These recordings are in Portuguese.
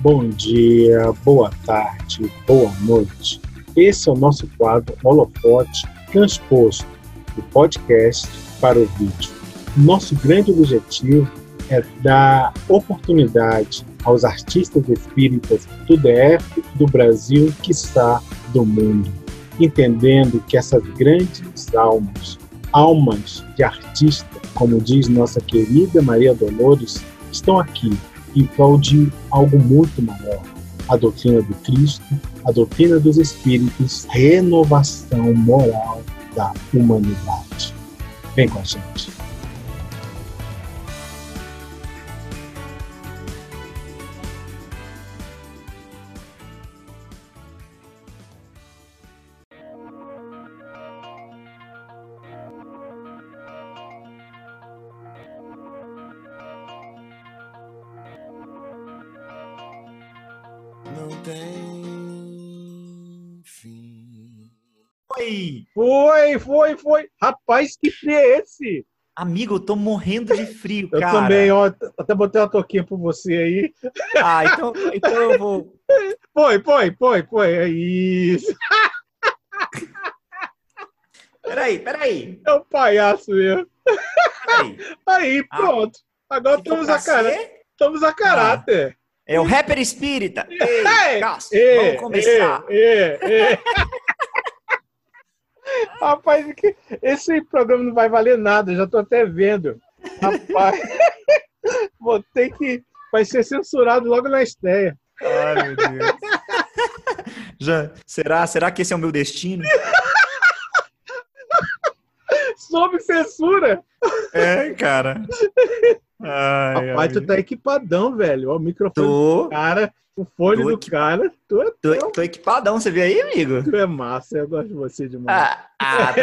bom dia, boa tarde, boa noite. Esse é o nosso quadro Holofote transposto do podcast para o vídeo. Nosso grande objetivo é dar oportunidade aos artistas espíritas do DF, do Brasil, que está do mundo, entendendo que essas grandes almas, almas de artista, como diz nossa querida Maria Dolores, estão aqui em prol de algo muito maior. A doutrina do Cristo, a doutrina dos Espíritos, renovação moral da humanidade. Vem com a gente. Foi, foi, foi. Rapaz, que frio é esse? Amigo, eu tô morrendo de frio, Eu cara. também, ó. Até botei uma toquinha pra você aí. Ah, então, então eu vou. Foi, foi, foi, foi. É isso. Peraí, peraí. É um palhaço mesmo. peraí. Aí, Ah. pronto. Agora Se for estamos a, cara... ser, estamos a caráter. É o rapper espírita. Ei, Ei, Cássio, Ê, vamos começar. ê, ê, ê. Rapaz, esse programa não vai valer nada, já tô até vendo. Rapaz, vou ter que. Vai ser censurado logo na estreia. Ai, meu Deus. Já, será, será que esse é o meu destino? Sob censura! É, cara. Ai, Rapaz, tu ai. tá equipadão, velho. Ó, o microfone do Tô, cara, o fone do equi- cara. Tu é, tô, tô equipadão, você viu aí, amigo? tu é massa, eu gosto de você demais. Ah, ah, tô-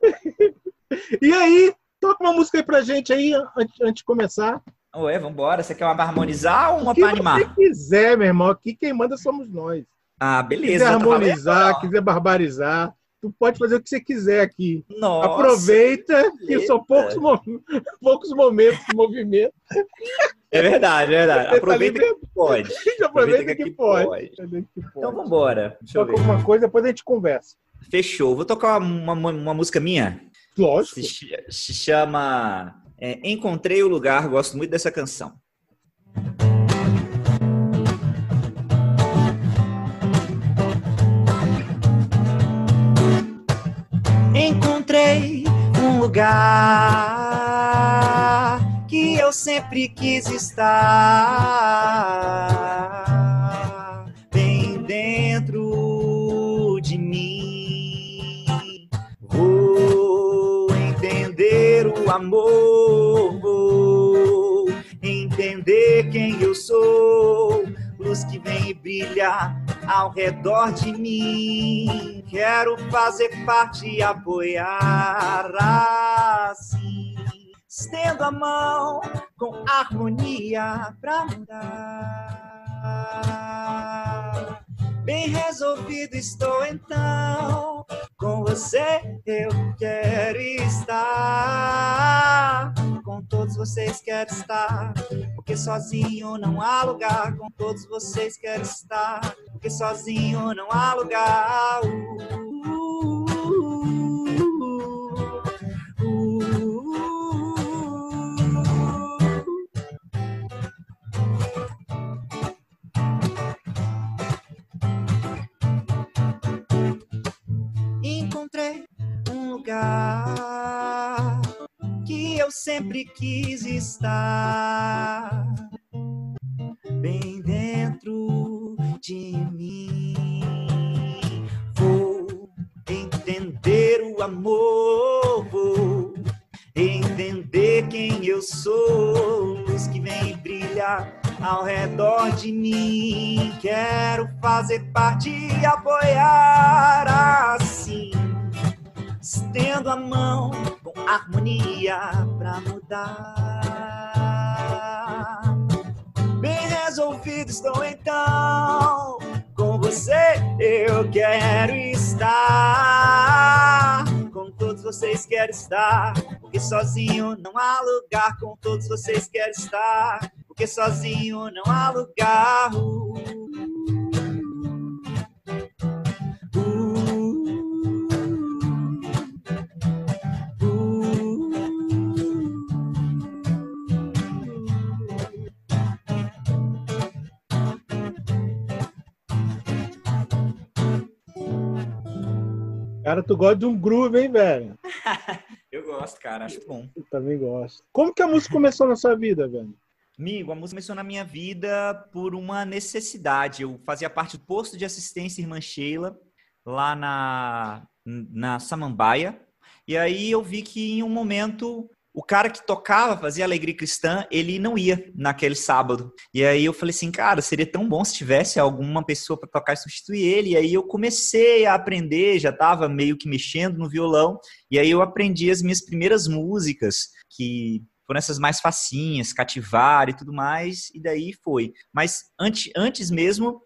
e aí, toca uma música aí pra gente aí, antes, antes de começar. Ué, vambora. Você quer uma pra harmonizar ou uma pra você animar? quiser, meu irmão. Aqui quem manda somos nós. Ah, quiser beleza. tá harmonizar, quiser barbarizar, tu pode fazer o que você quiser aqui. Nossa, Aproveita que beleza. são poucos, mo- poucos momentos de movimento. É verdade, é verdade. Você Aproveita tá que pode. Aproveita que, que pode. pode. Aproveita que Então pode. vambora. Deixa eu Toca alguma coisa, depois a gente conversa. Fechou. Vou tocar uma, uma, uma música minha. Lógico. Se, ch- se chama é, Encontrei o Lugar. Gosto muito dessa canção. Encontrei um lugar que eu sempre quis estar bem dentro de mim. Vou entender o amor, vou entender quem eu sou, luz que vem e brilha ao redor de mim. Quero fazer parte e apoiar assim. Estendo a mão com harmonia pra mudar. Bem resolvido estou então. Com você eu quero estar. Com todos vocês quero estar. Porque sozinho não há lugar. Com todos vocês quero estar. Porque sozinho não há lugar. Uh, uh, uh, lugar que eu sempre quis estar bem dentro de mim. Vou entender o amor, vou entender quem eu sou, luz que vem e brilha ao redor de mim. Quero fazer parte e apoiar. Estendo a mão com harmonia pra mudar. Bem resolvido estou então. Com você eu quero estar. Com todos vocês quero estar. Porque sozinho não há lugar. Com todos vocês quero estar. porque sozinho não há lugar. Cara, tu gosta de um groove, hein, velho? Eu gosto, cara, acho bom. Eu também gosto. Como que a música começou na sua vida, velho? Amigo, a música começou na minha vida por uma necessidade. Eu fazia parte do posto de assistência Irmã Sheila, lá na, na Samambaia. E aí eu vi que em um momento o cara que tocava, fazia Alegria Cristã, ele não ia naquele sábado. E aí eu falei assim, cara, seria tão bom se tivesse alguma pessoa para tocar e substituir ele. E aí eu comecei a aprender, já estava meio que mexendo no violão. E aí eu aprendi as minhas primeiras músicas, que foram essas mais facinhas, cativar e tudo mais, e daí foi. Mas antes, antes mesmo,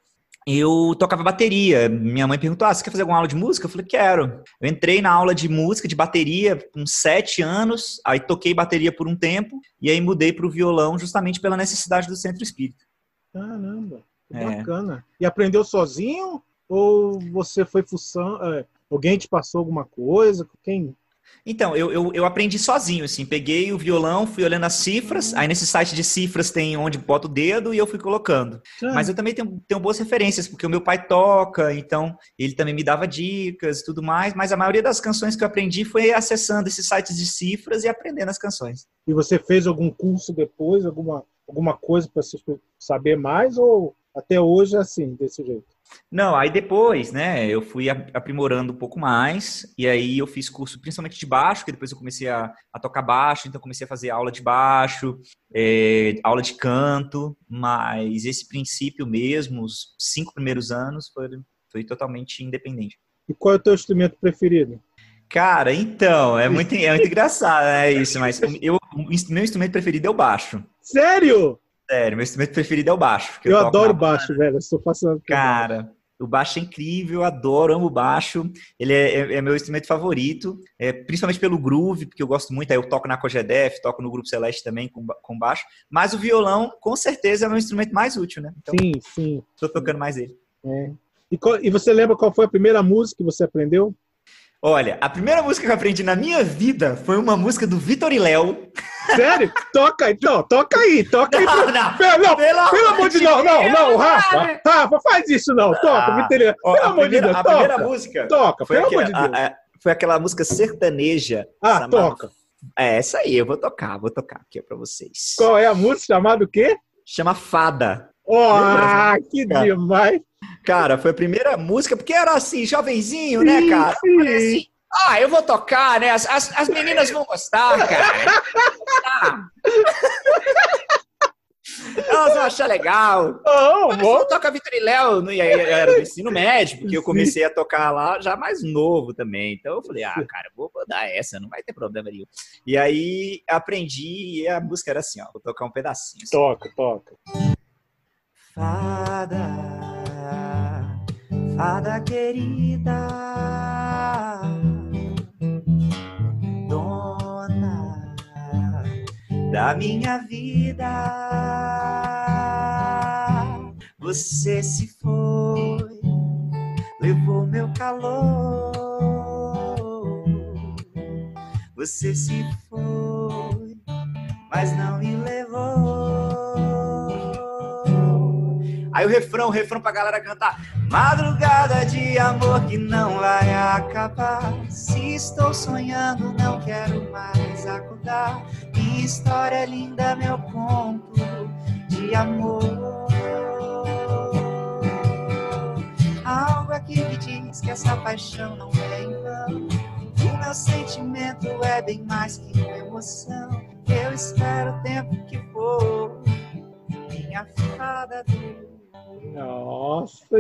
eu tocava bateria. Minha mãe perguntou: ah, você quer fazer alguma aula de música? Eu falei: quero. Eu entrei na aula de música, de bateria, com sete anos, aí toquei bateria por um tempo, e aí mudei para o violão justamente pela necessidade do centro espírita. Caramba, que É. bacana. E aprendeu sozinho? Ou você foi fuçando? é, alguém te passou alguma coisa? Quem? Então, eu, eu, eu aprendi sozinho, assim. Peguei o violão, fui olhando as cifras. Aí nesse site de cifras tem onde bota o dedo e eu fui colocando. Mas eu também tenho, tenho boas referências, porque o meu pai toca, então ele também me dava dicas e tudo mais. Mas a maioria das canções que eu aprendi foi acessando esses sites de cifras e aprendendo as canções. E você fez algum curso depois, alguma, alguma coisa para saber mais? Ou até hoje é assim, desse jeito? Não, aí depois, né, eu fui aprimorando um pouco mais, e aí eu fiz curso principalmente de baixo, que depois eu comecei a, a tocar baixo, então comecei a fazer aula de baixo, é, aula de canto, mas esse princípio mesmo, os cinco primeiros anos, foi, foi totalmente independente. E qual é o teu instrumento preferido? Cara, então, é muito, é muito engraçado, né, isso, mas eu, meu instrumento preferido é o baixo. Sério? Sério, meu instrumento preferido é o baixo. Eu, toco adoro baixo, velho. Eu sou fascinado Cara, o baixo é incrível, eu adoro, amo o baixo. Ele é, é- é meu instrumento favorito, é, principalmente pelo groove, porque eu gosto muito. Aí eu toco na Cogedef, toco no Grupo Celeste também com, com baixo. Mas o violão, com certeza, é o meu instrumento mais útil, né? Então, Sim, sim. tô tocando mais ele. é. E, qual- e você lembra qual foi a primeira música que você aprendeu? Olha, a primeira música que eu aprendi na minha vida foi uma música do Vitor e Léo. Sério? toca então, toca aí, toca aí. Não, pra- não, Pelo, não, pelo pelo amor de Deus, não, não, Rafa, Rafa, faz isso não, toca, Ah, me. Ó, Pelo a amor de primeira, Deus, a primeira toca, música toca, foi pelo aquela, amor de Deus. a- a- foi aquela música sertaneja. Ah, chamada- toca. É, essa aí, eu vou tocar, vou tocar aqui pra vocês. Qual é a música chamada o quê? Chama Fada. Oh, ah, que Cara. demais. Cara, foi a primeira música, porque era assim, jovenzinho, né, Sim, cara? sim. Ah, eu vou tocar, né? As, as, as meninas vão gostar, cara. Ah. Elas vão achar legal. Não, Mas vou. eu toco a Vitor e Léo, no- e era do ensino médio, porque eu comecei a tocar lá já mais novo também. Então eu falei, ah, cara, vou, vou dar essa, não vai ter problema nenhum. E aí aprendi e a música era assim, ó, vou tocar um pedacinho. assim. Toca, toca. Fada, fada querida, da minha vida, você se foi, levou meu calor. Você se foi, mas não me levou. Aí o refrão, o refrão pra galera cantar. Madrugada de amor que não vai acabar. Se estou sonhando, não quero mais acordar. Minha história linda, meu conto de amor. Algo aqui me diz que essa paixão não é em vão. O meu sentimento é bem mais que uma emoção.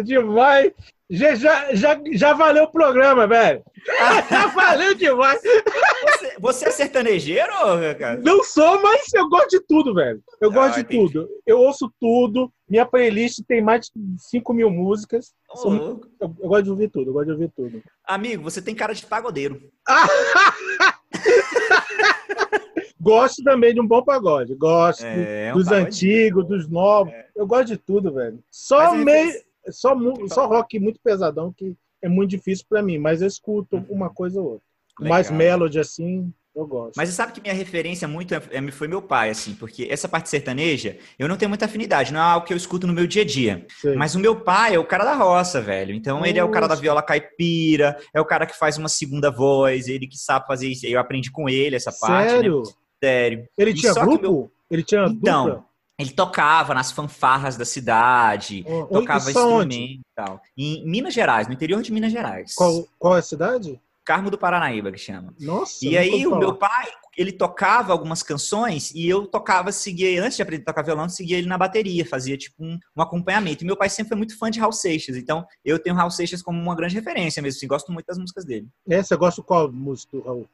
Demais. Já, já, já, já valeu o programa, velho. Já valeu demais. Você, você é sertanejeiro, cara? Não sou, mas eu gosto de tudo, velho. Eu Ah, gosto de entendi. tudo. Eu ouço tudo. Minha playlist tem mais de 5 mil músicas. Sou-. Eu, eu gosto de ouvir tudo, eu gosto de ouvir tudo. Amigo, você tem cara de pagodeiro. Gosto também de um bom pagode. Gosto É, um dos pagode. antigos, dos novos. Eu gosto de tudo, velho. Só é meio, só, mu- só rock muito pesadão que é muito difícil pra mim, mas eu escuto uma coisa ou outra. Legal. Mais melody assim, eu gosto. Mas você sabe que minha referência muito é- é- foi meu pai, assim, porque essa parte sertaneja, eu não tenho muita afinidade, não é algo que eu escuto no meu dia a dia. Sei. Mas o meu pai é o cara da roça, velho. Então ele é o cara da viola caipira, é o cara que faz uma segunda voz, ele que sabe fazer isso. Eu aprendi com ele essa parte, né? Sério? Sério. Ele E tinha só grupo? meu- Ele tinha Então, dupla? Ele tocava nas fanfarras da cidade, Ó, tocava instrumento tal. Em Minas Gerais, no interior de Minas Gerais. Qual, qual é a cidade? Carmo do Paranaíba, que chama. Nossa. E aí o meu pai, ele tocava algumas canções e eu tocava, seguia, antes de aprender a tocar violão, seguia ele na bateria, fazia tipo um, um acompanhamento. E meu pai sempre foi muito fã de Raul Seixas, então eu tenho Raul Seixas como uma grande referência mesmo, assim, gosto muito das músicas dele. É, você gosta qual música do Raul?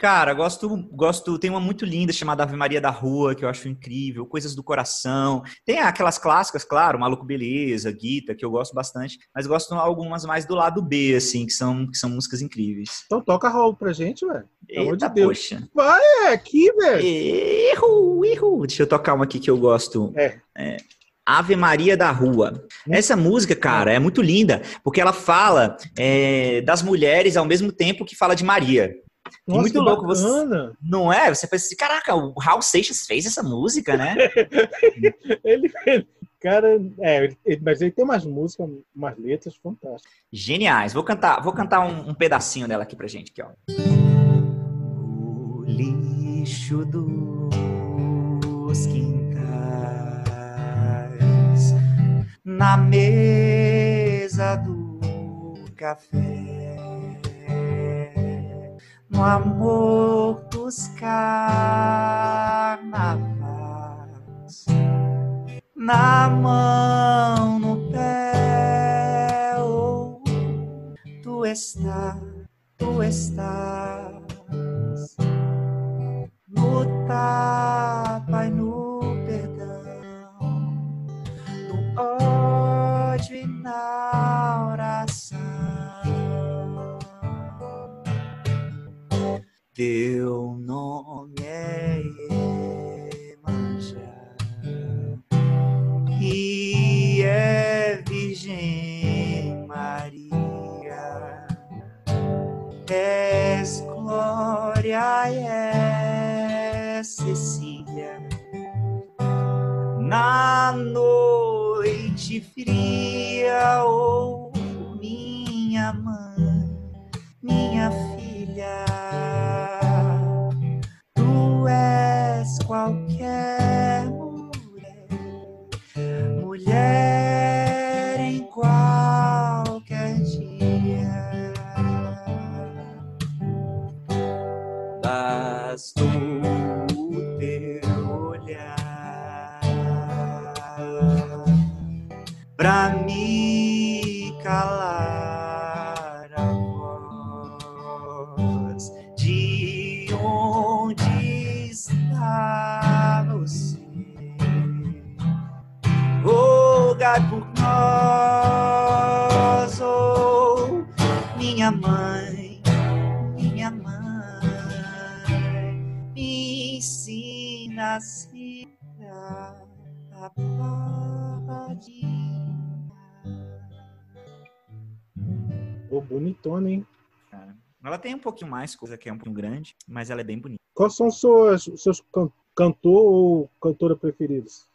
Cara, gosto, gosto, tem uma muito linda chamada Ave Maria da Rua, que eu acho incrível, Coisas do Coração. Tem aquelas clássicas, claro, Maluco Beleza, Guita, que eu gosto bastante, mas gosto algumas mais do lado B, assim, que são, que são músicas incríveis. Então toca Raul pra gente, velho. Pelo amor de Deus. poxa. É, aqui, velho. Erro, erro. Deixa eu tocar uma aqui que eu gosto. É. Ave Maria da Rua. Essa música, cara, é muito linda, porque ela fala é, das mulheres ao mesmo tempo que fala de Maria. Nossa, muito que louco você-. Não é? Você pensa assim, caraca, o Raul Seixas fez essa música, né? Ele, ele- cara, é, ele- mas ele tem umas músicas, umas letras fantásticas. Geniais. Vou cantar, vou cantar um, um pedacinho dela aqui pra gente, aqui, ó. O lixo dos quintais na mesa do café no amor dos carnavais na mão, no pé, tu estás, tu estás no tapa e no perdão, no ódio e na Teu nome bonitona, hein? Ela tem um pouquinho mais coisa que é um pouquinho grande, mas ela é bem bonita. Quais são suas, seus can- cantor ou cantora preferidos?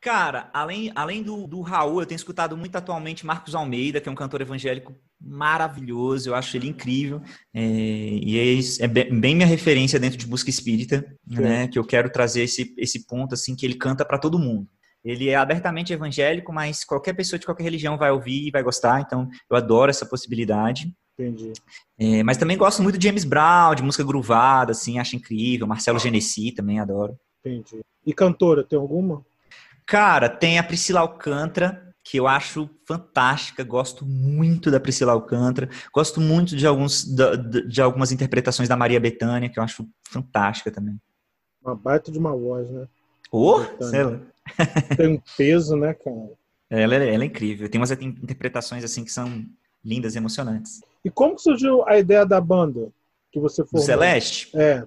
Cara, além, além do, do Raul, eu tenho escutado muito atualmente Marcos Almeida, que é um cantor evangélico maravilhoso, eu acho ele incrível. É, e é, é bem, minha referência dentro de música espírita, né? Que eu quero trazer esse, esse ponto, assim, que ele canta para todo mundo. Ele é abertamente evangélico, mas qualquer pessoa de qualquer religião vai ouvir e vai gostar, então eu adoro essa possibilidade. Entendi. É, mas também gosto muito de James Brown, de música groovada, assim, acho incrível. Marcelo Genesi também adoro. Entendi. E cantora, tem alguma? Cara, tem a Priscila Alcântara, que eu acho fantástica, gosto muito da Priscila Alcântara, gosto muito de, alguns, de, de algumas interpretações da Maria Bethânia, que eu acho fantástica também. Uma baita de uma voz, né? Sei lá. Tem um peso, né, cara? ela, é- ela é incrível, tem umas in- interpretações assim que são lindas e emocionantes. E como surgiu a ideia da banda que você Do formou? Celeste? É,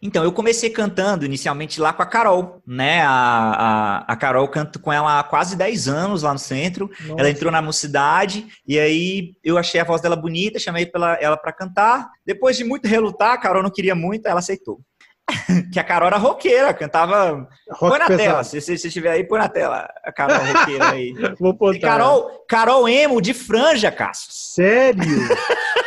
Então, eu comecei cantando inicialmente lá com a Carol, né? A, a, a Carol canto com ela há quase 10 anos lá no centro. Nossa. Ela entrou na mocidade e aí eu achei a voz dela bonita, chamei pela, ela para cantar. Depois de muito relutar, a Carol não queria muito, ela aceitou. que a Carol era roqueira, cantava. Rock põe na pesado. tela, se você estiver aí, põe na tela a Carol roqueira aí. Vou E botar. Carol, Carol Emo de franja, Cássio. Sério?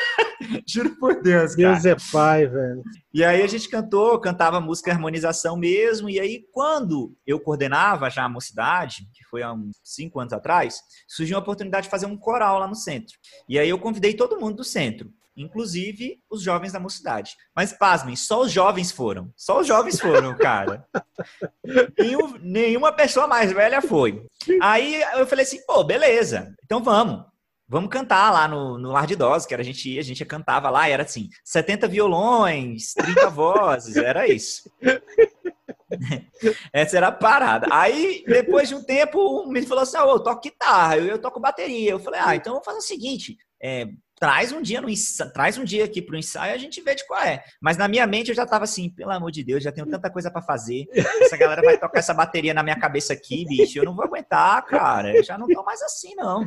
Juro por Deus, cara. Deus é pai, velho. E aí a gente cantou, cantava música harmonização mesmo. E aí, quando eu coordenava já a mocidade, que foi há uns cinco anos atrás, surgiu a oportunidade de fazer um coral lá no centro. E aí eu convidei todo mundo do centro, inclusive os jovens da mocidade. Mas pasmem, só os jovens foram. Só os jovens foram, cara. Nenhum- nenhuma pessoa mais velha foi. Aí eu falei assim, pô, beleza, então vamos. Vamos cantar lá no, no Lar de Idosos, que era, a gente ia, a gente cantava lá, era assim, 70 violões, 30 vozes, era isso. Essa era a parada. Aí, depois de um tempo, o menino falou assim: ah, eu toco guitarra, eu, eu toco bateria. Eu falei, ah, então vamos fazer o seguinte: é, traz um dia no ensa- traz um dia aqui pro ensaio a gente vê de qual é. Mas na minha mente eu já tava assim, pelo amor de Deus, já tenho tanta coisa pra fazer. Essa galera vai tocar essa bateria na minha cabeça aqui, bicho. Eu não vou aguentar, cara. Eu já não tô mais assim, não.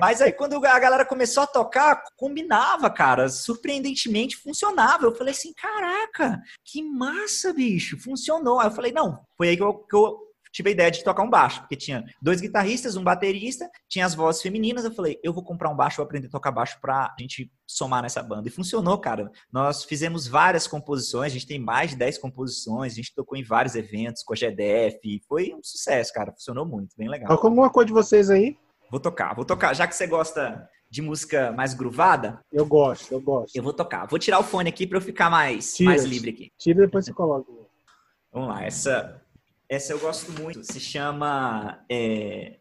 Mas aí, quando a galera começou a tocar, combinava, cara. Surpreendentemente funcionava. Eu falei assim: caraca, que massa, bicho. Funcionou. Aí eu falei: não, foi aí que eu, que eu tive a ideia de tocar um baixo, porque tinha dois guitarristas, um baterista, tinha as vozes femininas. Eu falei: eu vou comprar um baixo, vou aprender a tocar baixo pra gente somar nessa banda. E funcionou, cara. Nós fizemos várias composições, a gente tem mais de 10 composições, a gente tocou em vários eventos com a GDF. Foi um sucesso, cara. Funcionou muito, bem legal. Toca alguma coisa de vocês aí? Vou tocar, vou tocar. Já que você gosta de música mais gruvada, Eu gosto, eu gosto. eu vou tocar. Vou tirar o fone aqui para eu ficar mais, Tira. mais livre aqui. Tira e depois você coloca. Vamos lá, essa, essa eu gosto muito. Se chama é.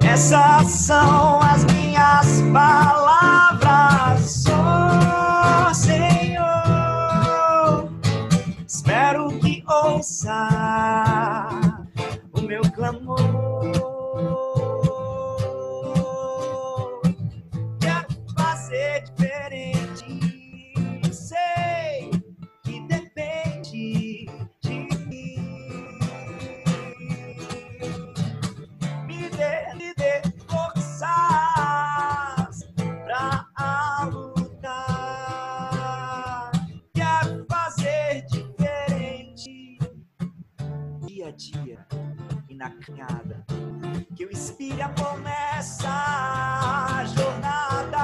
Essas são as minhas palavras, oh Senhor. Espero que ouça caminhada. Que eu inspire amor nessa jornada.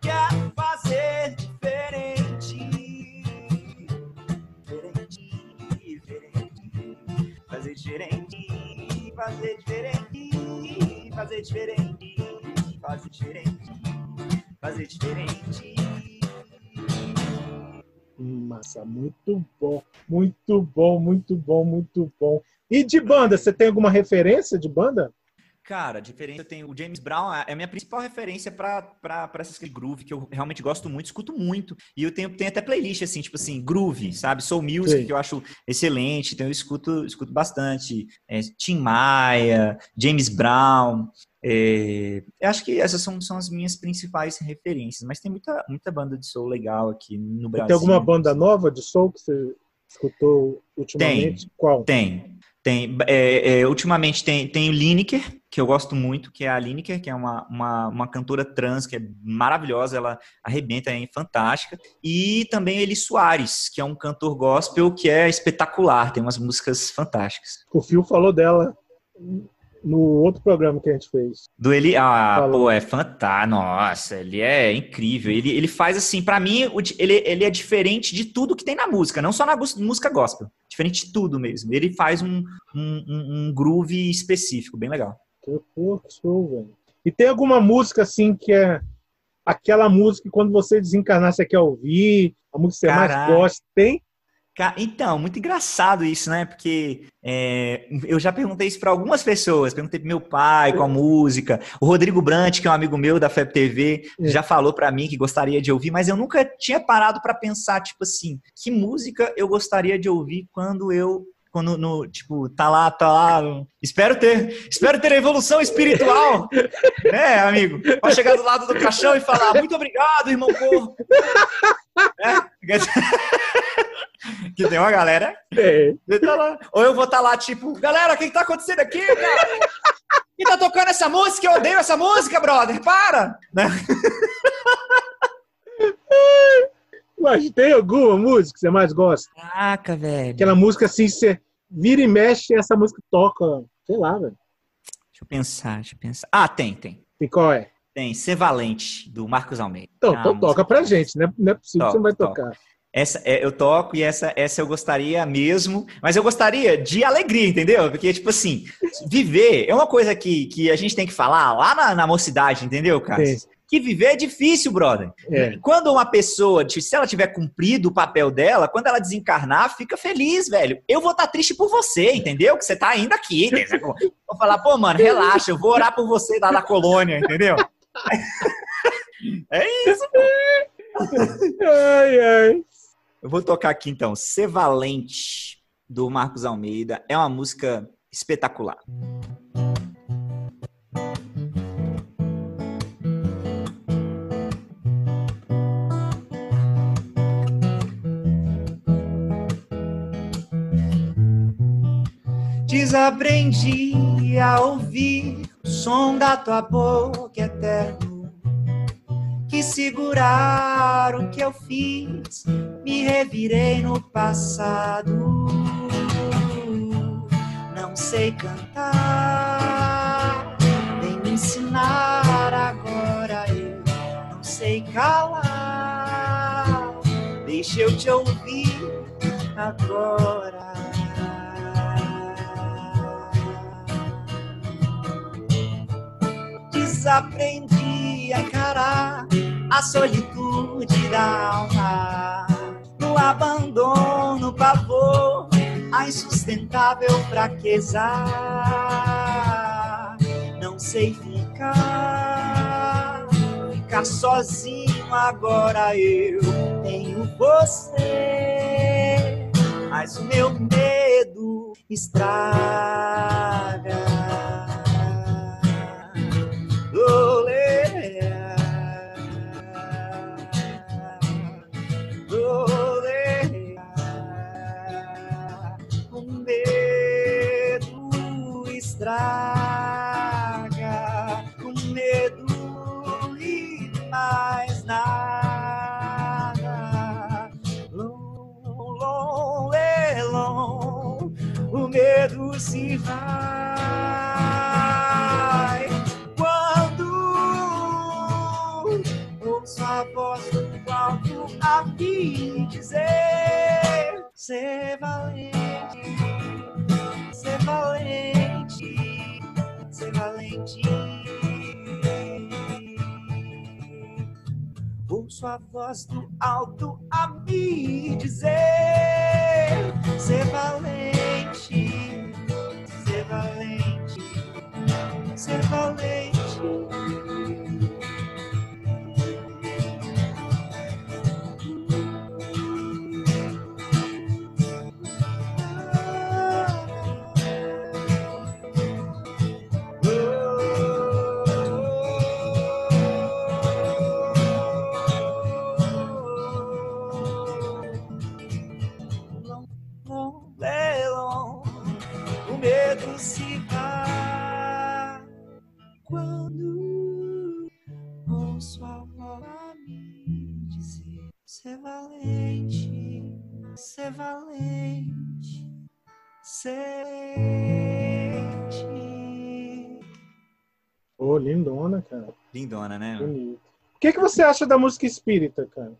Quero fazer diferente. Diferente, diferente. Fazer diferente, fazer diferente. Fazer diferente, fazer diferente. Fazer diferente. Massa, muito bom, muito bom, muito bom, muito bom. E de banda, você tem alguma referência de banda? Cara, diferença tem o James Brown, é a minha principal referência pra essas groove que eu realmente gosto muito, escuto muito. E eu tenho, tenho até playlist assim, tipo assim, groove, sabe? Soul music, Sei. que eu acho excelente, então eu escuto, escuto bastante. É, Tim Maia, James Brown. é, eu acho que essas são, são as minhas principais referências, mas tem muita, muita banda de soul legal aqui no Brasil. Tem alguma banda nova de soul que você escutou ultimamente? Qual? Tem. Tem. É, é, ultimamente tem, tem o Lineker, que eu gosto muito, que é a Lineker, que é uma, uma, uma cantora trans que é maravilhosa, ela arrebenta, é fantástica. E também Eli Soares, que é um cantor gospel que é espetacular, tem umas músicas fantásticas. O Fio falou dela no outro programa que a gente fez. Do Eli, ah, Falou. pô, é fantástico, nossa, ele é incrível. Ele, ele faz assim, pra mim, ele, ele é diferente de tudo que tem na música, não só na música gospel, diferente de tudo mesmo. Ele faz um, um, um- groove específico, bem legal. Que show, velho. E tem alguma música assim que é aquela música que quando você desencarnar você quer ouvir, a música que você mais Caraca. gosta? Tem? Então, muito engraçado isso, né? Porque é, eu já perguntei isso para algumas pessoas. Perguntei pro meu pai com a música. O Rodrigo Brant, que é um amigo meu da FEB TV, É. já falou para mim que gostaria de ouvir, mas eu nunca tinha parado para pensar, tipo assim, que música eu gostaria de ouvir quando eu quando no, tipo, tá lá, tá lá. Espero ter, espero ter a evolução espiritual. né, amigo? Pra chegar do lado do caixão e falar, muito obrigado, irmão corpo. É? Que tem uma galera. É. Tá lá. Ou eu vou estar tá lá, tipo, galera, o que, que tá acontecendo aqui, cara? Quem tá tocando essa música? Eu odeio essa música, brother. Para! Né? Mas tem alguma música que você mais gosta? Caraca, velho. Aquela música assim, você vira e mexe e essa música toca. Sei lá, velho. Deixa eu pensar, deixa eu pensar. Ah, tem, tem. E qual é? Tem, Ser Valente, do Marcos Almeida. Então, ah, então toca pra gente, né? Não é possível toca, que você não vai toca. Essa é, eu toco e essa, essa eu gostaria mesmo, mas eu gostaria de alegria, entendeu? Porque, tipo assim, viver é uma coisa que, que a gente tem que falar lá na, na mocidade, entendeu, cara? Que viver é difícil, brother. É. Quando uma pessoa, se ela tiver cumprido o papel dela, quando ela desencarnar, fica feliz, velho. Eu vou estar triste por você, entendeu? Que você tá ainda aqui. Entendeu? Vou falar, pô, mano, relaxa, eu vou orar por você lá na colônia, entendeu? É isso, pô. Ai, ai. Eu vou tocar aqui então, Ser Valente, do Marcos Almeida. É uma música espetacular. Desaprendi a ouvir o som da tua boca eterno. Quis segurar o que eu fiz, me revirei no passado. Não sei cantar, vem me ensinar agora. Eu não sei calar, deixa eu te ouvir agora. Desaprendi encarar a solitude da alma, no abandono, pavor, a insustentável fraqueza. Não sei ficar, ficar sozinho agora. Eu tenho você, mas o meu medo estraga. Estraga, o medo e mais nada. Lom, lom, lê, lom, o medo se vai quando ouço a voz do alto a me dizer ser valente, valente. Ouço a voz do alto a me dizer ser valente, ser valente, ser valente. Sente. Ô, lindona, cara. Lindona, né? Bonito. O que, que você acha da música espírita, cara?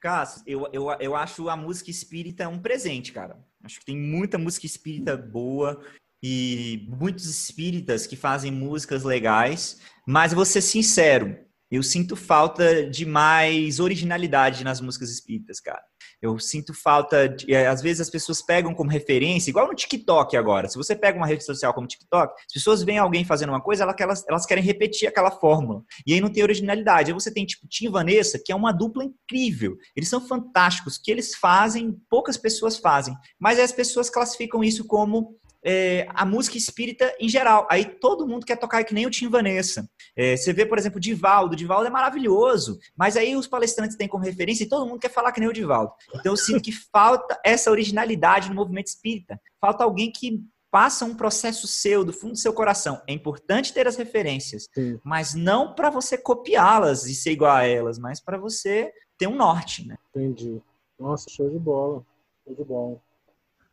Cássio, eu, eu, eu acho a música espírita um presente, cara. Acho que tem muita música espírita boa e muitos espíritas que fazem músicas legais, mas vou ser sincero, Eu sinto falta de mais originalidade nas músicas espíritas, cara. Eu sinto falta, de, é, às vezes as pessoas pegam como referência, igual no TikTok agora. Se você pega uma rede social como TikTok, as pessoas veem alguém fazendo uma coisa, elas, elas querem repetir aquela fórmula. E aí não tem originalidade. Aí você tem tipo Tim e Vanessa, que é uma dupla incrível. Eles são fantásticos. O que eles fazem, poucas pessoas fazem. Mas as pessoas classificam isso como é, a música espírita em geral. Aí todo mundo quer tocar que nem o Tim Vanessa. É, você vê, por exemplo, o Divaldo. O Divaldo é maravilhoso, mas aí os palestrantes têm como referência e todo mundo quer falar que nem o Divaldo. Então eu sinto que falta essa originalidade no movimento espírita. Falta alguém que passa um processo seu, do fundo do seu coração. É importante ter as referências, Sim. mas não para você copiá-las e ser igual a elas, mas para você ter um norte, né? Entendi. Nossa, show de bola. Show de bola.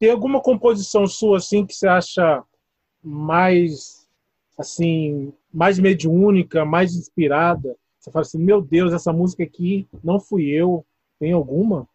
Tem alguma composição sua assim que você acha mais assim, mais mediúnica, mais inspirada? Você fala assim, meu Deus, essa música aqui não fui eu. Tem alguma?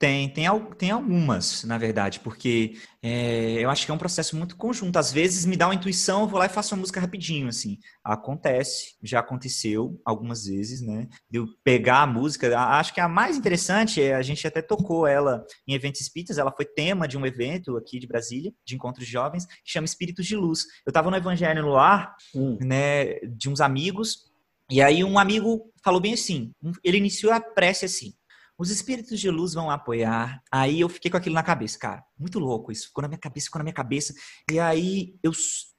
Tem, tem, tem algumas, na verdade, porque é, eu acho que é um processo muito conjunto. Às vezes me dá uma intuição, eu vou lá e faço uma música rapidinho, assim. Acontece, já aconteceu algumas vezes, né? De eu pegar a música. Acho que a mais interessante, é, a gente até tocou ela em eventos espíritas, ela foi tema de um evento aqui de Brasília, de encontros de jovens, que chama Espíritos de Luz. Eu estava no Evangelho no Ar, hum. né, de uns amigos, e aí um amigo falou bem assim, ele iniciou a prece assim, os espíritos de luz vão apoiar. Aí eu fiquei com aquilo na cabeça, cara. Muito louco isso. Ficou na minha cabeça, ficou na minha cabeça. E aí eu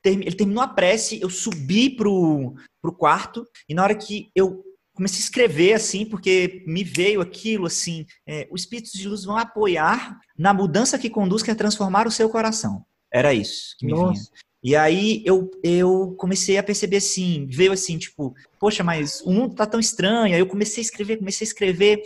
ele terminou a prece, eu subi pro, pro quarto e na hora que eu comecei a escrever assim, porque me veio aquilo assim, é, os espíritos de luz vão apoiar na mudança que conduz que é transformar o seu coração. Era isso que me Nossa. vinha. E aí eu, eu comecei a perceber assim, veio assim, tipo, poxa, mas o mundo tá tão estranho. Aí eu comecei a escrever, comecei a escrever.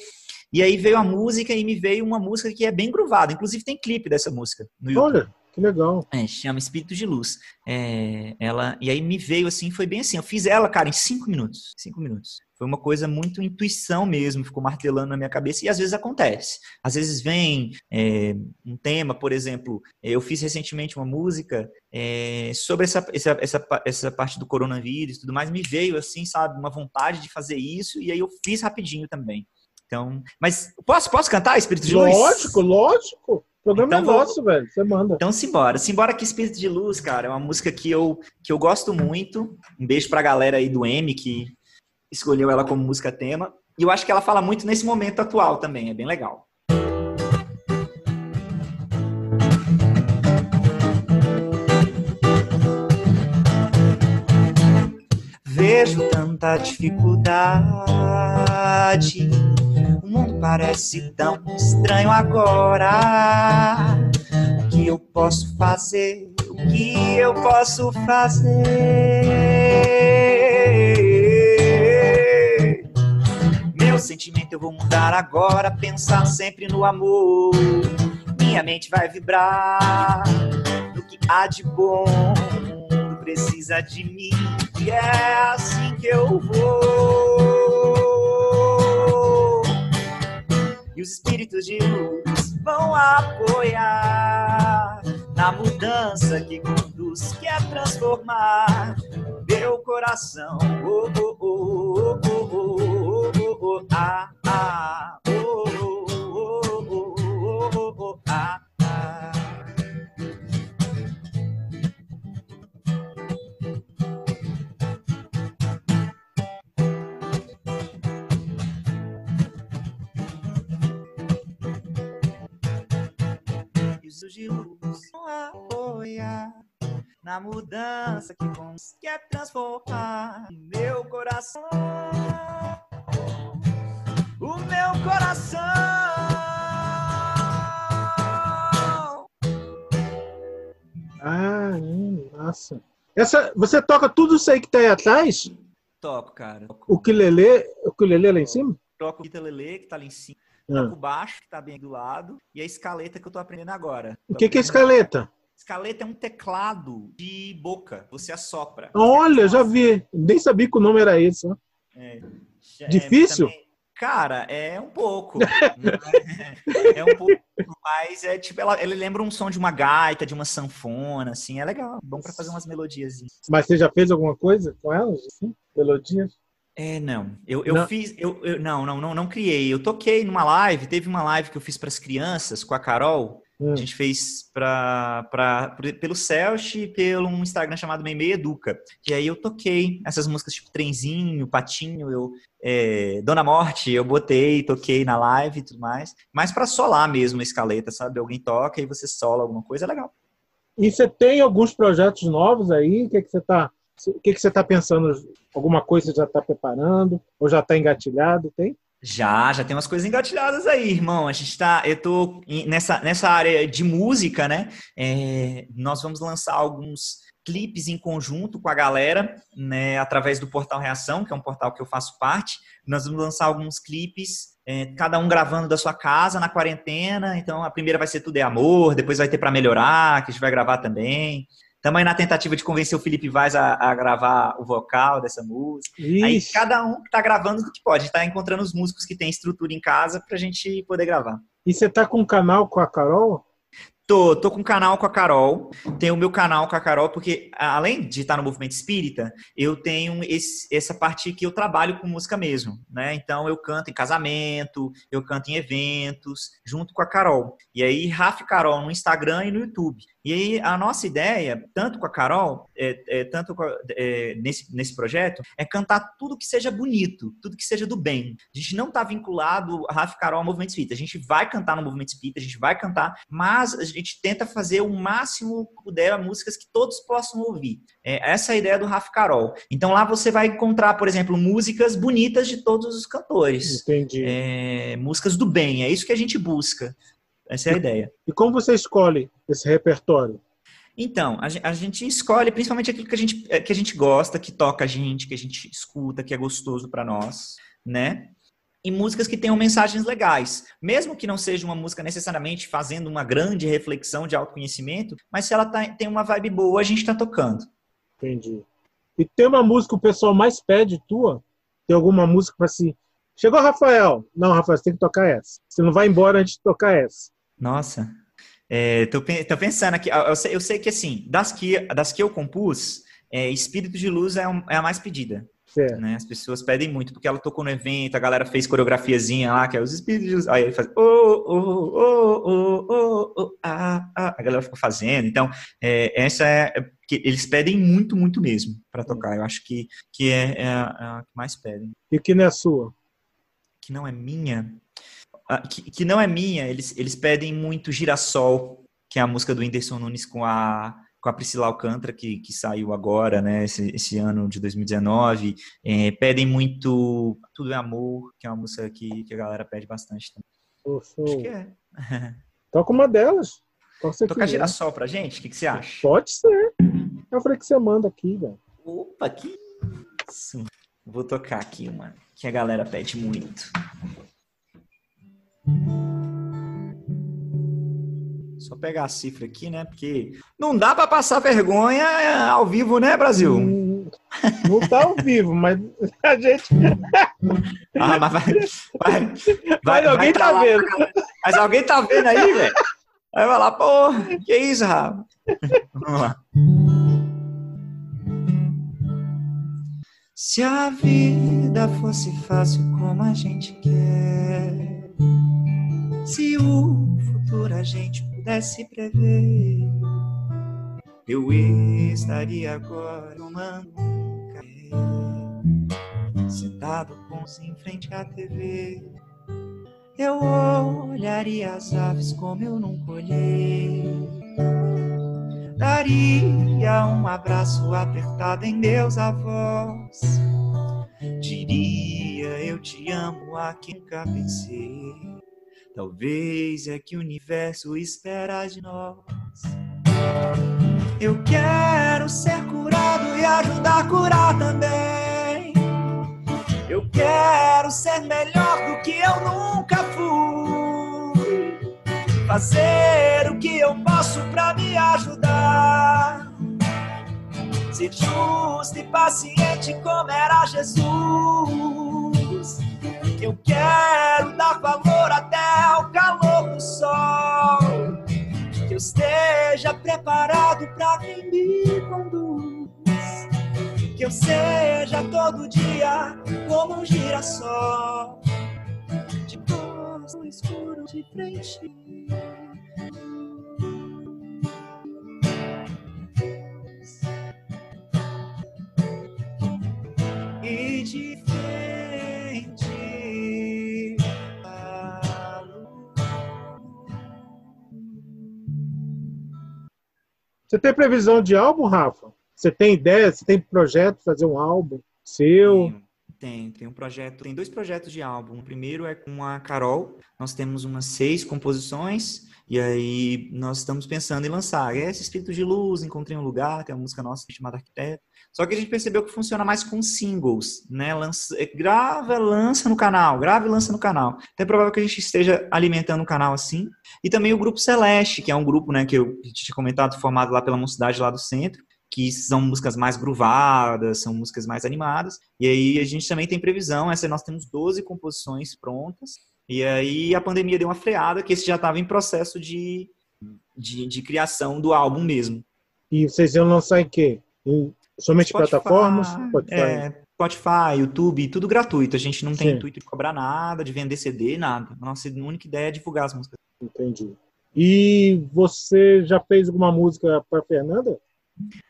E aí veio a música e me veio uma música que é bem gruvada. Inclusive tem clipe dessa música no YouTube. Olha, que legal. É, chama Espírito de Luz. É, ela, e aí me veio assim, foi bem assim. Eu fiz ela, cara, em cinco minutos. Cinco minutos. Foi uma coisa muito intuição mesmo, ficou martelando na minha cabeça e às vezes acontece. Às vezes vem é, um tema, por exemplo, eu fiz recentemente uma música é, sobre essa, essa, essa, essa parte do coronavírus e tudo mais, me veio assim, sabe, uma vontade de fazer isso e aí eu fiz rapidinho também. Então, mas posso, posso cantar Espírito de Luz? Lógico, lógico. O programa então, é nosso, vou... velho. Você manda. Então, simbora. Simbora que Espírito de Luz, cara, é uma música que eu, que eu gosto muito. Um beijo pra galera aí do M que escolheu ela como música tema. E eu acho que ela fala muito nesse momento atual também, é bem legal. Vejo tanta dificuldade mundo parece tão estranho agora. O que eu posso fazer? O que eu posso fazer? Meu sentimento eu vou mudar agora, pensar sempre no amor. Minha mente vai vibrar no que há de bom. Precisa de mim, e é assim que eu vou os espíritos de luz vão apoiar na mudança que conduz, que é transformar meu coração. Oh, oh, oh, oh, oh, oh, oh, oh, ah, ah. De luz apoiar na mudança que quer transformar meu coração. O meu coração. Ah, nossa. Essa, você toca tudo isso aí que tá aí atrás? Toco, cara. O ukulele, o ukulele lá em cima? Toco o ukulele que tá ali em cima. Toco ah. baixo, que tá bem do lado, e a escaleta que eu tô aprendendo agora. O que, que é escaleta? Escaleta é um teclado de boca, você assopra. Olha, já vi. Nem sabia que o nome era esse. É. Difícil? Também, cara, é um pouco. é, é, um pouco, mas é tipo, ela, ele lembra um som de uma gaita, de uma sanfona, assim, é legal, bom para fazer umas melodias. Mas você já fez alguma coisa com elas, assim? Melodias? É, não. Eu, eu Não. fiz. Eu, eu- não, não, não, não criei. Eu toquei numa live, teve uma live que eu fiz para as crianças com a Carol. Hum. A gente fez pra, pra, pelo Celch e pelo um Instagram chamado Meimei Educa. E aí eu toquei essas músicas tipo Trenzinho, Patinho, eu, é, Dona Morte, eu botei, toquei na live e tudo mais. Mas pra solar mesmo a escaleta, sabe? Alguém toca e você sola alguma coisa, é legal. E você tem alguns projetos novos aí? O que, que você está o que, que você tá pensando? Alguma coisa já está preparando? Ou já está engatilhado? Tem? Já, já tem umas coisas engatilhadas aí, irmão. A gente tá. Eu tô nessa, nessa área de música, né? É, nós vamos lançar alguns clipes em conjunto com a galera, né? Através do Portal Reação, que é um portal que eu faço parte. Nós vamos lançar alguns clipes, é, cada um gravando da sua casa na quarentena. Então a primeira vai ser Tudo é Amor, depois vai ter Pra Melhorar, que a gente vai gravar também. Também na tentativa de convencer o Felipe Vaz a, a gravar o vocal dessa música. Aí Ixi, cada um tá gravando o que pode. A gente tá encontrando os músicos que têm estrutura em casa pra gente poder gravar. E você está com um canal com a Carol? Tô, tô com um canal com a Carol, tenho o meu canal com a Carol, porque a- além de estar no movimento espírita, eu tenho esse- essa parte que eu trabalho com música mesmo, né? Então eu canto em casamento, eu canto em eventos, junto com a Carol. E aí, Rafa Carol no Instagram e no YouTube. E aí, a nossa ideia, tanto com a Carol, é, é, tanto a- é, nesse, nesse projeto, é cantar tudo que seja bonito, tudo que seja do bem. A gente não tá vinculado, Rafa Carol, ao movimento espírita. A gente vai cantar no movimento espírita, a gente vai cantar, mas a gente tenta fazer o máximo que puder músicas que todos possam ouvir. É, essa é a ideia do Rafa Carol. Então lá você vai encontrar, por exemplo, músicas bonitas de todos os cantores. Entendi. É, músicas do bem, é isso que a gente busca. Essa é a ideia. E como você escolhe esse repertório? Então, a gen- a gente escolhe principalmente aquilo que a gente, eh, que a gente gosta, que toca a gente, que a gente escuta, que é gostoso para nós, né? E músicas que tenham mensagens legais. Mesmo que não seja uma música necessariamente fazendo uma grande reflexão de autoconhecimento, mas se ela tá- tem uma vibe boa, a gente tá tocando. Entendi. E tem uma música que o pessoal mais pede tua? Tem alguma música para assim? Chegou Rafael. Não, Rafael, você tem que tocar essa. Você não vai embora antes de tocar essa. Nossa, é, tô, tô pensando aqui. Eu sei, eu sei que, assim, das que, das que eu compus, é, Espírito de Luz é, um- é a mais pedida. Certo. né? As pessoas pedem muito, porque ela tocou no evento, a galera fez coreografiazinha lá, que é os espíritos. de luz. Aí ele faz. Oh, oh, oh, oh, oh, oh, ah, ah. A galera ficou fazendo. Então, é, essa é. é porque eles pedem muito, muito mesmo para tocar. Eu acho que, que é, é a, é a que mais pedem. E que não é sua? Que não é minha. Que, que não é minha, eles, eles pedem muito Girassol, que é a música do Whindersson Nunes com a, com a Priscila Alcântara, que, que saiu agora, né, esse, esse ano de 2019. É, pedem muito Tudo é Amor, que é uma música que, que a galera pede bastante também. Show. Acho que é. Toca uma delas. Você Tocar. Girassol pra gente? O que, que você acha? Pode ser. Eu falei que você manda aqui, velho. Opa, que isso. Vou tocar aqui uma que a galera pede muito. Só pegar a cifra aqui, né? Porque não dá pra passar vergonha ao vivo, né, Brasil? Hum, Não tá ao vivo, mas a gente. Ah, mas vai, vai, vai- Mas alguém vai tá lá. vendo. Mas alguém tá vendo aí, velho? Aí vai lá, pô, que isso, Rafa? Vamos lá. Se a vida fosse fácil como a gente quer, se o futuro a gente pudesse prever, eu estaria agora tomando café, sentado com os em frente à TV. Eu olharia as aves como eu nunca olhei. Daria um abraço apertado em meus avós. Diria eu te amo a quem nunca pensei. Talvez é que o universo espera de nós. Eu quero ser curado e ajudar a curar também. Eu quero ser melhor do que eu nunca fui. Fazer o que eu posso pra me ajudar. Ser justo e paciente como era Jesus. Eu quero dar valor até ao calor do sol. Que eu esteja preparado pra quem me conduz que eu seja todo dia como um girassol. De costas no escuro de frente. E de frente Você tem previsão de álbum, Rafa? Você tem ideia? Você tem projeto de fazer um álbum seu? Tem, tem um projeto, tem dois projetos de álbum. O primeiro é com a Carol. Nós temos umas seis composições e aí nós estamos pensando em lançar. É esse Espírito de Luz, Encontrei um Lugar, é uma música nossa chamada Arquiteto. Só que a gente percebeu que funciona mais com singles, né? Lança, é, grava, lança no canal, grava e lança no canal. Então é provável que a gente esteja alimentando o canal assim. E também o Grupo Celeste, que é um grupo, né, que eu tinha comentado, formado lá pela Mocidade lá do centro que são músicas mais groovadas, são músicas mais animadas. E aí a gente também tem previsão, essa nós temos 12 composições prontas. E aí a pandemia deu uma freada, que esse já estava em processo de, de, de, criação do álbum mesmo. E vocês iam lançar em quê? Em somente Spotify, plataformas? Spotify. É, Spotify, YouTube, tudo gratuito. A gente não tem Sim. intuito de cobrar nada, de vender CD, nada. Nossa única ideia é divulgar as músicas. Entendi. E você já fez alguma música para Fernanda?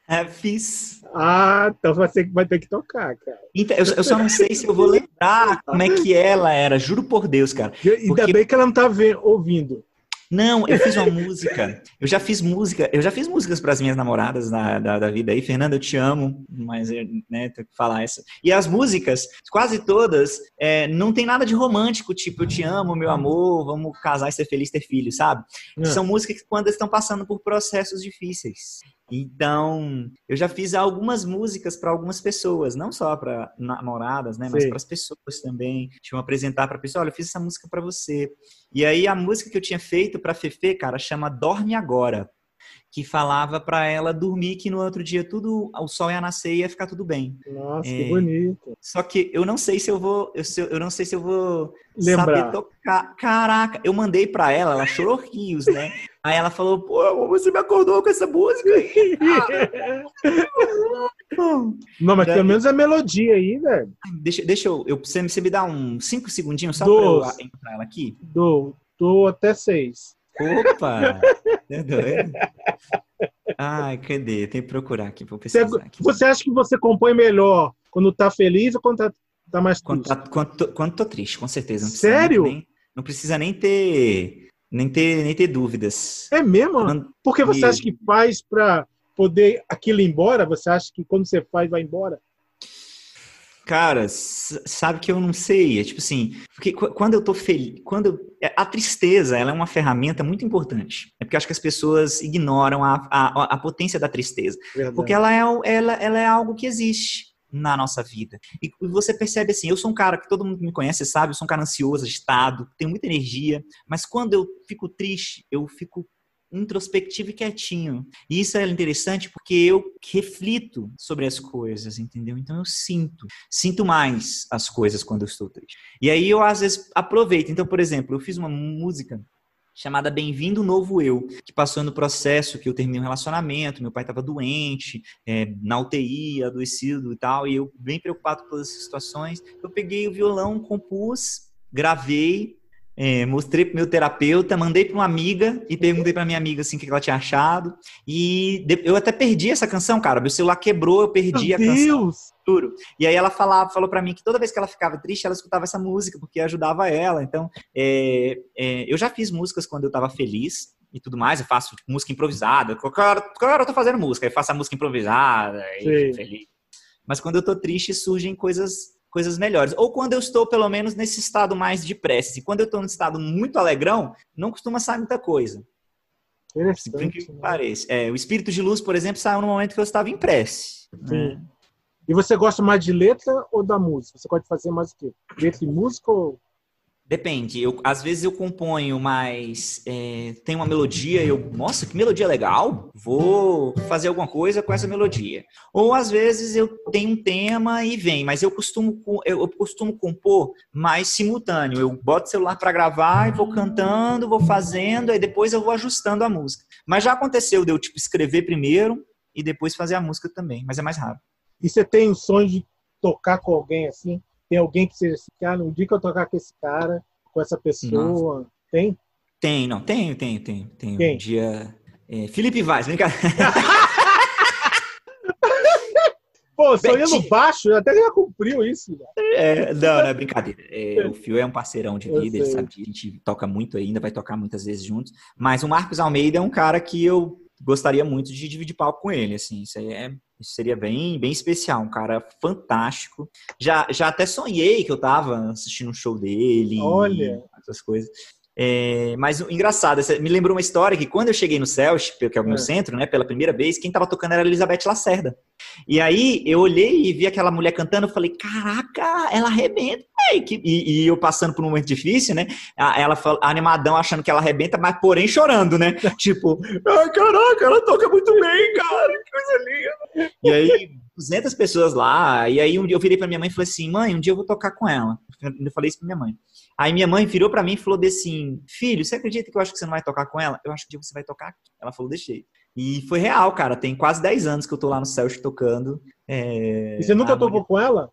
É, fiz. Ah, então você vai ter que tocar, cara. Então, eu, eu só não sei se eu vou lembrar como é que ela era, juro por Deus, cara. Ainda Porque- bem que ela não tá ouvindo. Não, eu fiz uma música. Eu já fiz música. Eu já fiz músicas para as minhas namoradas da, da, da vida aí. Fernanda, eu te amo, mas eu, né, tenho que falar essa. E as músicas, quase todas, é, não tem nada de romântico, tipo eu te amo, meu amor, vamos casar e ser feliz, ter filho, sabe? Ah. São músicas que quando estão passando por processos difíceis. Então, eu já fiz algumas músicas para algumas pessoas, não só para namoradas, né, mas Sim. para as pessoas também. Tinha apresentar para a pessoa, olha, eu fiz essa música para você. E aí a música que eu tinha feito para Fefe, cara, chama Dorme Agora, que falava para ela dormir que no outro dia tudo o sol ia nascer e ia ficar tudo bem. Nossa, É. que bonito. Só que eu não sei se eu vou, eu, se eu- não sei se eu vou Lembrar. saber tocar. Caraca, eu mandei pra ela, ela chorou rios, né? Aí ela falou, pô, você me acordou com essa música aí. Não, mas Daí- pelo menos a melodia aí, velho. Deixa, deixa eu, eu você, você me dá uns cinco segundinhos só pra eu Doze. encontrar ela aqui? Do, do até seis. Opa! É doido. Ai, cadê? Tem que procurar aqui, vou Você, pesquisar aqui. você acha que você compõe melhor quando tá feliz ou quando tá, tá mais Quando, triste? tá- quando, tô, quando tô triste, com certeza. Sério? Nem, não precisa nem ter, nem ter, nem ter dúvidas. É mesmo? Porque você Mesmo. acha que faz pra poder aquilo ir embora? Você acha que quando você faz, vai embora? Cara, sabe que eu não sei. É tipo assim, porque qu- quando eu tô feliz, quando eu- é, a tristeza, ela é uma ferramenta muito importante. É porque eu acho que as pessoas ignoram a, a, a potência da tristeza, Verdade. porque ela é, ela, ela é algo que existe na nossa vida. E você percebe assim, eu sou um cara que todo mundo me conhece sabe, eu sou um cara ansioso, agitado, tenho muita energia, mas quando eu fico triste, eu fico introspectivo e quietinho. E isso é interessante porque eu reflito sobre as coisas, entendeu? Então eu sinto, sinto mais as coisas quando eu estou triste. E aí eu às vezes aproveito. Então, por exemplo, eu fiz uma música chamada Bem-vindo Novo Eu, que passou no processo que eu terminei um relacionamento, meu pai estava doente, é, na UTI, adoecido e tal, e eu bem preocupado com todas essas situações, eu peguei o violão, compus, gravei, é, mostrei pro meu terapeuta, mandei para uma amiga e perguntei para minha amiga assim o que ela tinha achado. E eu até perdi essa canção, cara. Meu celular quebrou, eu perdi Meu a canção. Deus! Juro. E aí ela falava, falou para mim que toda vez que ela ficava triste, ela escutava essa música porque ajudava ela. Então, é, é, eu já fiz músicas quando eu estava feliz e tudo mais. Eu faço tipo, música improvisada. Qualquer hora, qualquer hora eu tô fazendo música, eu faço a música improvisada e Sim. feliz. Mas quando eu tô triste, surgem coisas coisas melhores. Ou quando eu estou, pelo menos, nesse estado mais de prece. E quando eu estou num estado muito alegrão, não costuma sair muita coisa. Interessante. que né? pareça. É, o Espírito de Luz, por exemplo, saiu no momento que eu estava em prece. né? Sim. E você gosta mais de letra ou da música? Você pode fazer mais o quê? Letra e música ou. Depende. Eu, às vezes eu componho, mas é, tem uma melodia eu, nossa, que melodia legal, vou fazer alguma coisa com essa melodia. Ou às vezes eu tenho um tema e vem, mas eu costumo, co- eu, eu costumo compor mais simultâneo. Eu boto o celular para gravar e vou cantando, vou fazendo, aí depois eu vou ajustando a música. Mas já aconteceu de eu tipo, escrever primeiro e depois fazer a música também, mas é mais rápido. E você tem o sonho de tocar com alguém assim? Tem alguém que seja assim, cara, um dia que eu tocar com esse cara, com essa pessoa, tem? Tem, não, tenho, tenho, tenho. tenho. Quem? Um dia. é, Felipe Vaz, cá. Pô, sonhando Betinho. baixo, até já cumpriu isso. né? É, não, não é brincadeira. É, o Fio é um parceirão de vida, ele sabe que a gente toca muito ainda, vai tocar muitas vezes juntos. Mas o Marcos Almeida é um cara que eu gostaria muito de dividir palco com ele, assim. Isso, aí é, isso seria bem, bem especial, um cara fantástico. Já, já até sonhei que eu tava assistindo um show dele. Olha. Essas coisas. É, mas engraçado, me lembrou uma história que quando eu cheguei no Celso, que é o meu É. centro, né, pela primeira vez, quem tava tocando era a Elizabeth Lacerda. E aí eu olhei e vi aquela mulher cantando, eu falei, caraca, ela arrebenta, véi." Que- E, e eu passando por um momento difícil, né? Ela fal- animadão achando que ela arrebenta, mas porém chorando, né? tipo, ai caraca, ela toca muito bem, cara, que coisa linda. E aí, 200 pessoas lá, e aí um dia eu virei pra minha mãe e falei assim, mãe, um dia eu vou tocar com ela. Eu falei isso pra minha mãe. Aí minha mãe virou pra mim e falou assim, filho, você acredita que eu acho que você não vai tocar com ela? Eu acho que um dia você vai tocar aqui. Ela falou, deixei. E foi real, cara. Tem quase 10 anos que eu tô lá no Celso tocando. É, E você nunca tocou com ela?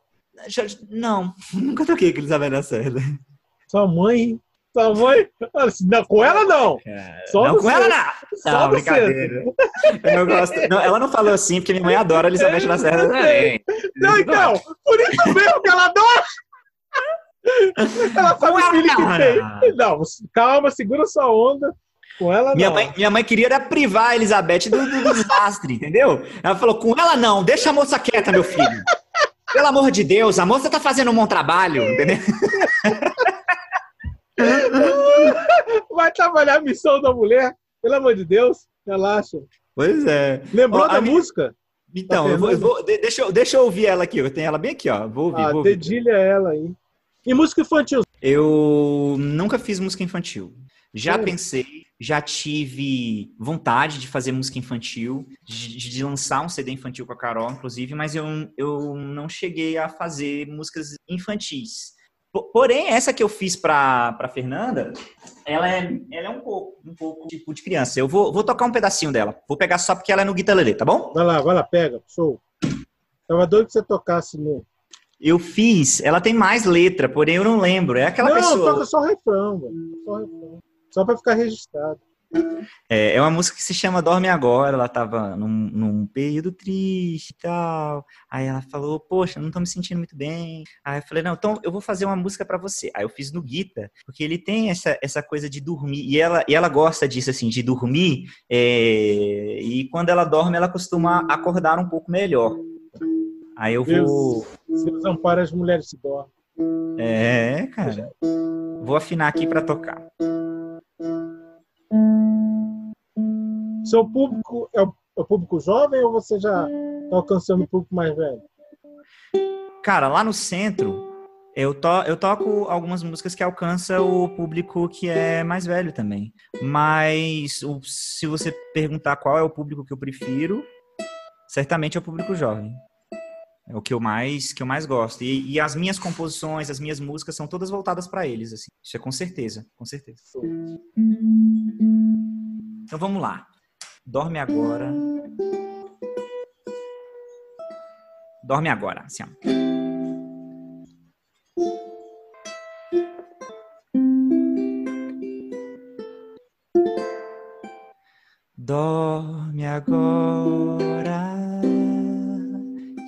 Não, nunca toquei com Elizabeth Lacerda. Sua mãe. Sua mãe. Assim, Não, com ela não. Só não, no com ela não! Só Não, brincadeira. Eu gosto. Não, ela não falou assim, porque minha mãe adora Elizabeth Lacerda também. Não, então, por isso mesmo que ela adora. Ela sabe Com o ela filho que não, tem. Não, calma, segura sua onda. Com ela Minha não. mãe, minha mãe queria era privar a Elizabeth do, do desastre, entendeu? Ela falou: com ela não, deixa a moça quieta, meu filho. Pelo amor de Deus, a moça tá fazendo um bom trabalho, entendeu? Vai trabalhar a missão da mulher. Pelo amor de Deus, relaxa. Pois é. Lembrou Ó, da minha- música? Então, eu vou, eu vou- de- deixa, eu, deixa eu ouvir ela aqui. Eu tenho ela bem aqui, ó. Vou ouvir, Ah, vou ouvir. dedilha ela aí. E música infantil? Eu nunca fiz música infantil. Já Sério? pensei, já tive vontade de fazer música infantil, de, de lançar um CD infantil com a Carol, inclusive, mas eu, eu não cheguei a fazer músicas infantis. Po- Porém, essa que eu fiz pra, pra Fernanda, ela é, ela é um pouco, um pouco tipo de criança. Eu vou, vou tocar um pedacinho dela. Vou pegar só porque ela é no guitarrelê, tá bom? Vai lá, vai lá, pega. Show. Tava doido que você tocasse no. Eu fiz, ela tem mais letra, porém eu não lembro. É aquela não, pessoa. toca só refrão, velho. Só o refrão. Só pra ficar registrado. É, é uma música que se chama Dorme Agora. Ela tava num, num período triste e tal. Aí ela falou, poxa, não tô me sentindo muito bem. Aí eu falei, não, então eu vou fazer uma música pra você. Aí eu fiz no Guita, porque ele tem essa, essa coisa de dormir. E ela, e ela gosta disso, assim, de dormir. é, e quando ela dorme, ela costuma acordar um pouco melhor. Aí eu vou. Deus ampara as mulheres se dormem. É, cara. Vou afinar aqui pra tocar. Seu público é o, é o público jovem ou você já tá alcançando o público mais velho? Cara, lá no centro, eu, to eu toco algumas músicas que alcançam o público que é mais velho também. Mas o- se você perguntar qual é o público que eu prefiro, certamente é o público jovem. É o que eu mais, que eu mais gosto. E, e as minhas composições, as minhas músicas são todas voltadas para eles, assim. Isso é com certeza, com certeza. Então vamos lá. Dorme agora. Dorme agora, assim. Dorme agora,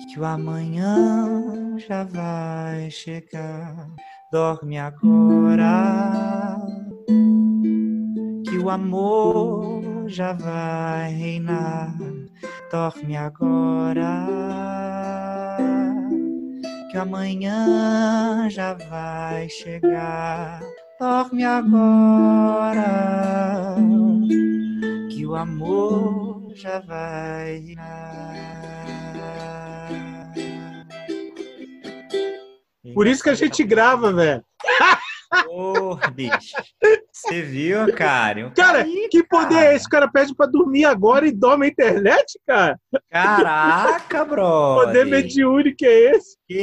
que o amanhã já vai chegar. Dorme agora, que o amor já vai reinar. Dorme agora, que amanhã já vai chegar. Dorme agora, que o amor já vai reinar. Por isso que a gente grava, velho. Porra, bicho. Você viu, cara? Cara, caí, que poder cara. é esse? O cara pede pra dormir agora e dorme a internet, cara? Caraca, brother. Poder mediúnico é esse? Que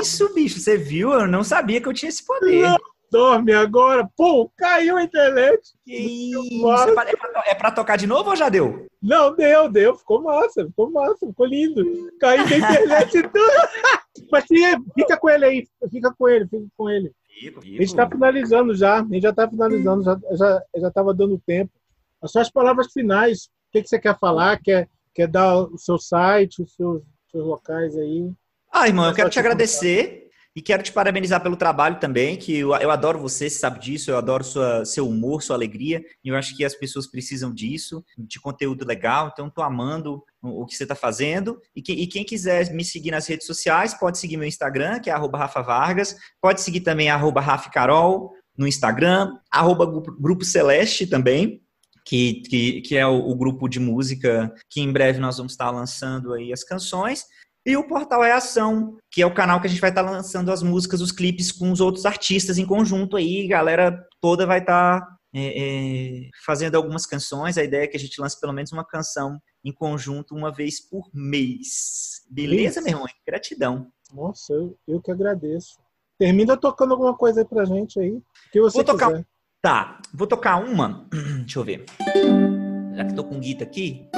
isso, bicho? Você viu? Eu não sabia que eu tinha esse poder. dorme agora. Pô, caiu a internet. Que isso? massa. É pra, é pra é pra tocar de novo ou já deu? Não, deu, deu. Ficou massa, ficou massa, ficou lindo. Caiu da internet e tudo. Mas fica- fica com ele aí, fica com ele, fica com ele. A gente está finalizando já, a gente já está finalizando, já já já estava dando tempo. As suas palavras finais, o que, que você quer falar? Quer, quer dar o seu site, os seus, seus locais aí? Ah, irmão, eu quero te agradecer e quero te parabenizar pelo trabalho também, que eu, eu adoro você, você sabe disso, eu adoro sua, seu humor, sua alegria, e eu acho que as pessoas precisam disso, de conteúdo legal, então tô amando o, que você está fazendo. E, que- e quem quiser me seguir nas redes sociais, pode seguir meu Instagram, que é arroba Rafa Vargas, pode seguir também arroba Rafa Carol no Instagram, Grupo Celeste também, que, que, que é o, o grupo de música que em breve nós vamos estar lançando aí as canções. E o Portal é Ação, que é o canal que a gente vai estar lançando as músicas, os clipes com os outros artistas em conjunto aí. A galera toda vai estar é, é, fazendo algumas canções. A ideia é que a gente lance pelo menos uma canção em conjunto uma vez por mês. Beleza, Isso. meu irmão? Gratidão. Nossa, eu, eu que agradeço. Termina tocando alguma coisa aí pra gente aí. Que você Vou tocar- quiser. Tá, vou tocar uma. Deixa eu ver. Já que tô com guita aqui,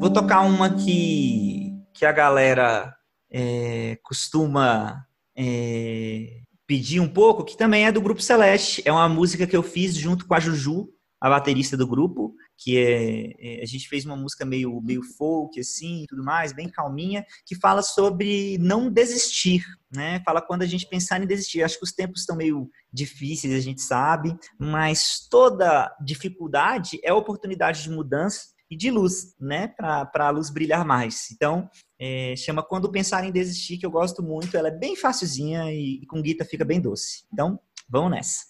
vou tocar uma que, que a galera é, costuma é, pedir um pouco, que também é do Grupo Celeste. É uma música que eu fiz junto com a Juju, a baterista do grupo, que é, é, a gente fez uma música meio, meio folk, assim, tudo mais, bem calminha, que fala sobre não desistir, né? Fala quando a gente pensar em desistir. Acho que os tempos estão meio difíceis, a gente sabe, mas toda dificuldade é oportunidade de mudança e de luz, né? Para a luz brilhar mais. Então, é, chama Quando Pensar em Desistir, que eu gosto muito. Ela é bem facilzinha e, e com guita fica bem doce. Então, vamos nessa.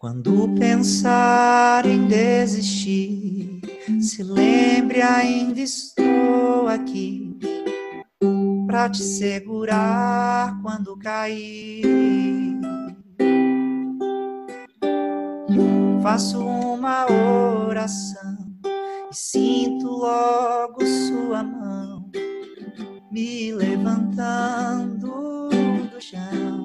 Quando pensar em desistir, se lembre ainda estou aqui para te segurar quando cair. Faço uma oração e sinto logo sua mão me levantando do chão.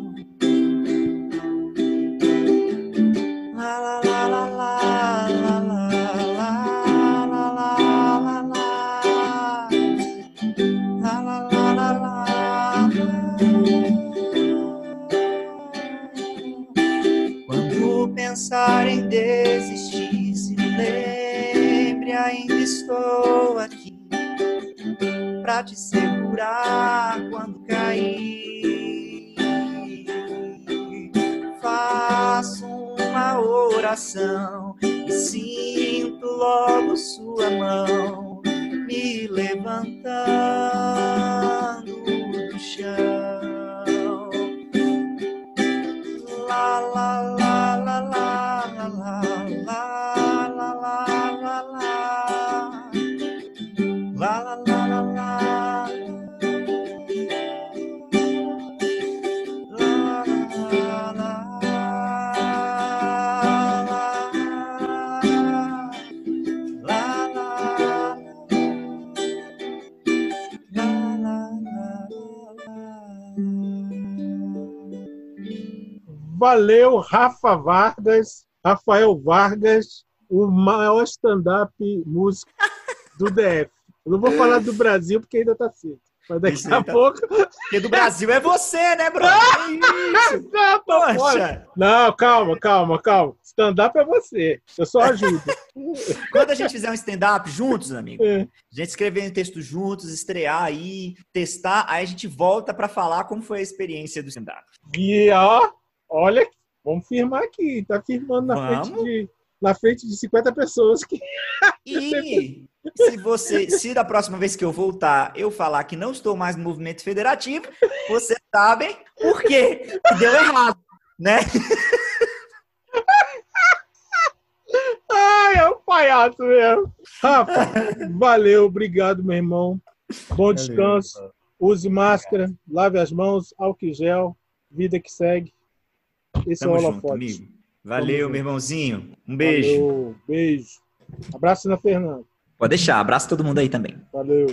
Pensar em desistir, se lembre, ainda estou aqui pra te segurar quando cair. Faço uma oração e sinto logo sua mão me levantando Valeu, Rafa Vargas, Rafael Vargas, o maior stand-up músico do DF. Eu não vou falar do Brasil porque ainda tá cedo. Mas daqui Isso a tá- pouco. Porque do Brasil é você, né? Que isso? Não. Poxa, Não, calma, calma, calma. Stand-up é você. Eu só ajudo. quando a gente fizer um stand-up juntos, amigo, É. a gente escrever um texto juntos, estrear aí, testar, aí a gente volta pra falar como foi a experiência do stand-up. E ó, olha, vamos firmar aqui. Tá firmando na Vamos. frente de na frente de 50 pessoas que E se você, se da próxima vez que eu voltar eu falar que não estou mais no movimento federativo, vocês sabem por quê? Que deu errado, né? Ai, é um palhaço mesmo. Rafa, valeu, obrigado, meu irmão. Bom descanso. Use máscara, lave as mãos, álcool em gel, vida que segue. Esse Tamo é o holofote. Valeu, junto. meu irmãozinho. Um beijo. Valeu, beijo. Abraço na Fernanda. Pode deixar. Abraço todo mundo aí também. Valeu.